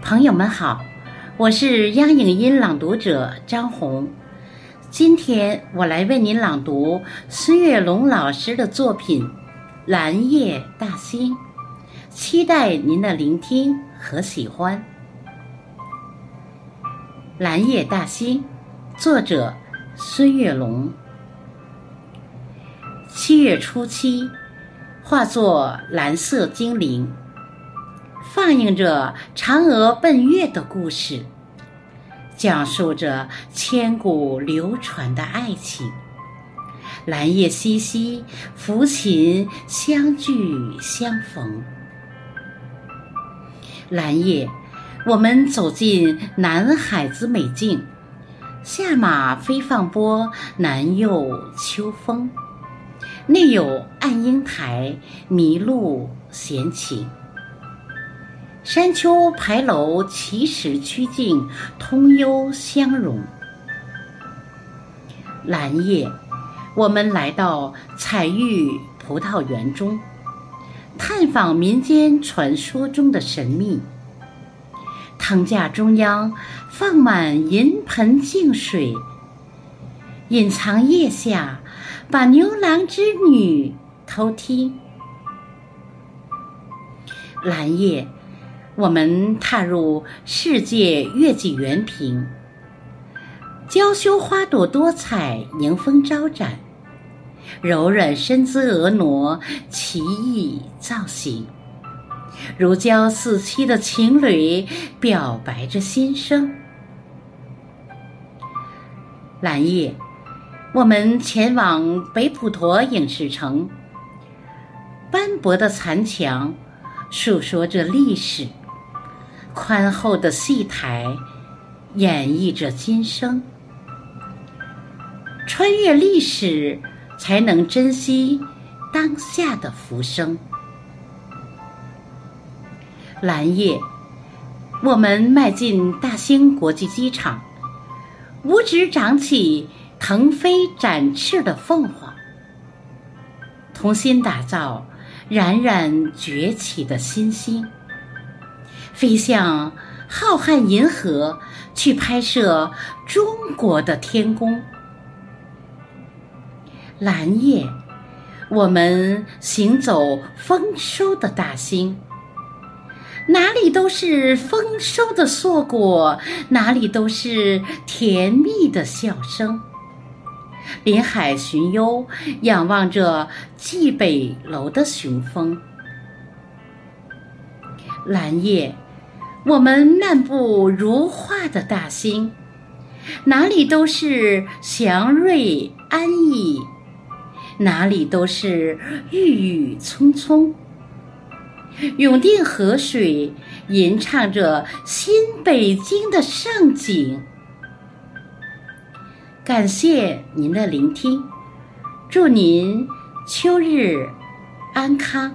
朋友们好，我是央影音朗读者张红。今天我来为您朗读孙月龙老师的作品《蓝夜大兴》，期待您的聆听和喜欢。《蓝夜大兴》，作者孙月龙。七月初七，化作蓝色精灵。放映着嫦娥奔月的故事，讲述着千古流传的爱情。蓝夜淅淅，抚琴相聚相逢。蓝夜，我们走进南海子美境，下马飞放波，南又秋风。内有暗英台，迷路闲情。山丘牌楼，奇石曲径，通幽相融。蓝夜，我们来到彩玉葡萄园中，探访民间传说中的神秘。藤架中央放满银盆净水，隐藏腋下，把牛郎织女偷听。蓝夜。我们踏入世界月季园坪，娇羞花朵多彩，迎风招展，柔软身姿婀娜，奇异造型，如胶似漆的情侣表白着心声。蓝夜，我们前往北普陀影视城，斑驳的残墙诉说着历史。宽厚的戏台演绎着今生，穿越历史才能珍惜当下的浮生。蓝夜，我们迈进大兴国际机场，五指长起腾飞展翅的凤凰，同心打造冉冉崛起的新星。飞向浩瀚银河，去拍摄中国的天宫。蓝夜，我们行走丰收的大兴，哪里都是丰收的硕果，哪里都是甜蜜的笑声。临海寻幽，仰望着蓟北楼的雄风。蓝夜。我们漫步如画的大兴，哪里都是祥瑞安逸，哪里都是郁郁葱葱。永定河水吟唱着新北京的盛景。感谢您的聆听，祝您秋日安康。